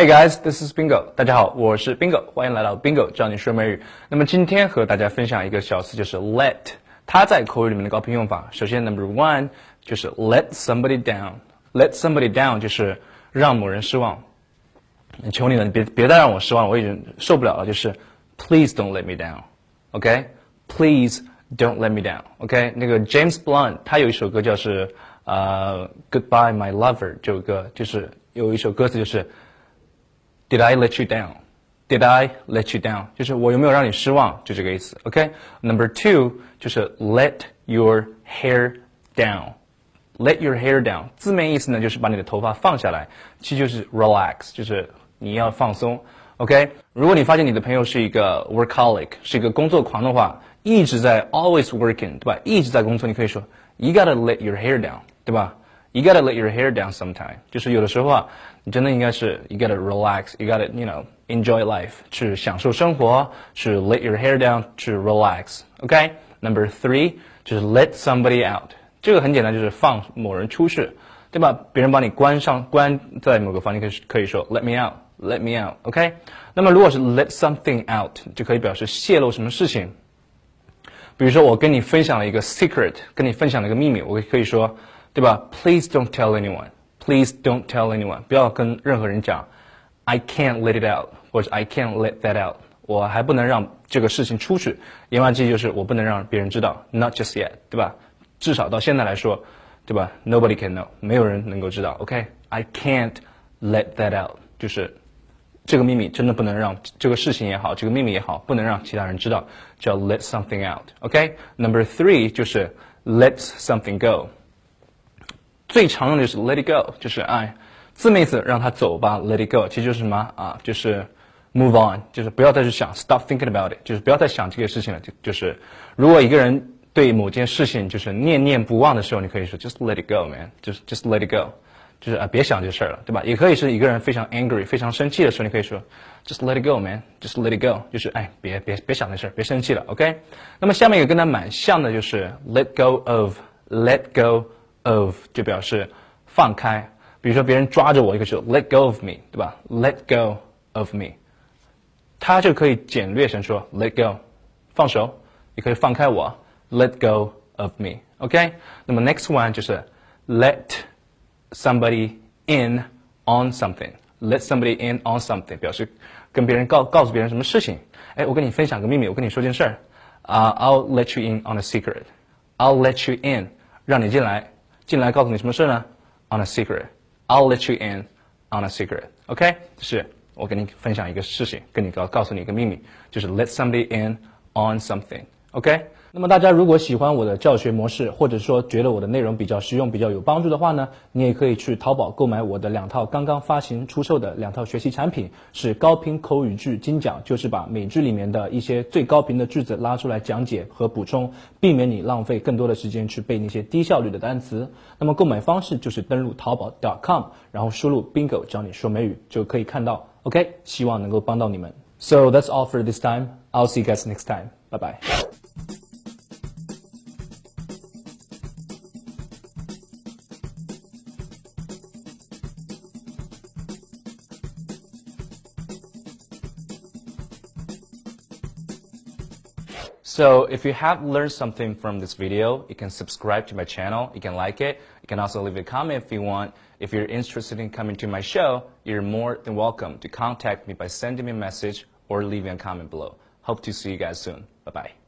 Hey guys, this is Bingo。大家好，我是 Bingo，欢迎来到 Bingo 教你说美语。那么今天和大家分享一个小词，就是 let。它在口语里面的高频用法，首先 number one 就是 let somebody down。let somebody down 就是让某人失望。求你了，你别别再让我失望，我已经受不了了。就是 please don't let me down。OK，please don't let me down。OK，那个 James Blunt 他有一首歌叫是呃 Goodbye My Lover 这首歌，就是有一首歌词就是。 Did I let you down? Did I let you down? 就是我有没有让你失望，就这个意思。OK，Number、okay? two 就是 let your hair down。Let your hair down，字面意思呢就是把你的头发放下来，其实就是 relax，就是你要放松。OK，如果你发现你的朋友是一个 workaholic，是一个工作狂的话，一直在 always working，对吧？一直在工作，你可以说 You gotta let your hair down，对吧 ？you gotta let your hair down sometime，就是有的时候啊，你真的应该是 you gotta relax，you gotta you know enjoy life，去享受生活，去 let your hair down，去 relax。OK，number、okay? three 就是 let somebody out，这个很简单，就是放某人出去，对吧？别人把你关上，关在某个房间，可以可以说 let me out，let me out。OK，那么如果是 let something out，就可以表示泄露什么事情。比如说我跟你分享了一个 secret，跟你分享了一个秘密，我可以说。 对吧？Please don't tell anyone. Please don't tell anyone. 不要跟任何人讲。I can't let it out，或者 I can't let that out。我还不能让这个事情出去。言外之意就是我不能让别人知道。Not just yet，对吧？至少到现在来说，对吧？Nobody can know，没有人能够知道。OK，I can't let that out，就是这个秘密真的不能让这个事情也好，这个秘密也好，不能让其他人知道，叫 let something out。OK，Number three 就是 let something go。 最常用的就是 let it go，就是哎，字面意思让它走吧，let it go，其实就是什么啊？就是 move on，就是不要再去想，stop thinking about it，就是不要再想这个事情了。就就是如果一个人对某件事情就是念念不忘的时候，你可以说 just let it go，man，就是 just let it go，就是啊别想这事儿了，对吧？也可以是一个人非常 angry，非常生气的时候，你可以说 just let it go，man，just let it go，就是哎别别别想那事儿，别生气了，OK？那么下面一个跟它蛮像的就是 let go of，let go。of 就表示放开，比如说别人抓着我，一个就 let go of me，对吧？let go of me，它就可以简略成说 let go，放手，也可以放开我，let go of me。OK，那么 next one 就是 let somebody in on something，let somebody in on something 表示跟别人告告诉别人什么事情。哎，我跟你分享个秘密，我跟你说件事儿啊、uh,，I'll let you in on a secret，I'll let you in，让你进来。 进来告诉你什么事呢？On a secret, I'll let you in on a secret. OK，就是我跟你分享一个事情，跟你告告诉你一个秘密，就是 let somebody in on something. OK。那么大家如果喜欢我的教学模式，或者说觉得我的内容比较实用、比较有帮助的话呢，你也可以去淘宝购买我的两套刚刚发行出售的两套学习产品，是高频口语句精讲，就是把美剧里面的一些最高频的句子拉出来讲解和补充，避免你浪费更多的时间去背那些低效率的单词。那么购买方式就是登录淘宝 .com，然后输入 bingo 教你说美语就可以看到。OK，希望能够帮到你们。So that's all for this time. I'll see you guys next time. Bye bye. So if you have learned something from this video, you can subscribe to my channel, you can like it, you can also leave a comment if you want. If you're interested in coming to my show, you're more than welcome to contact me by sending me a message or leaving a comment below. Hope to see you guys soon. Bye-bye.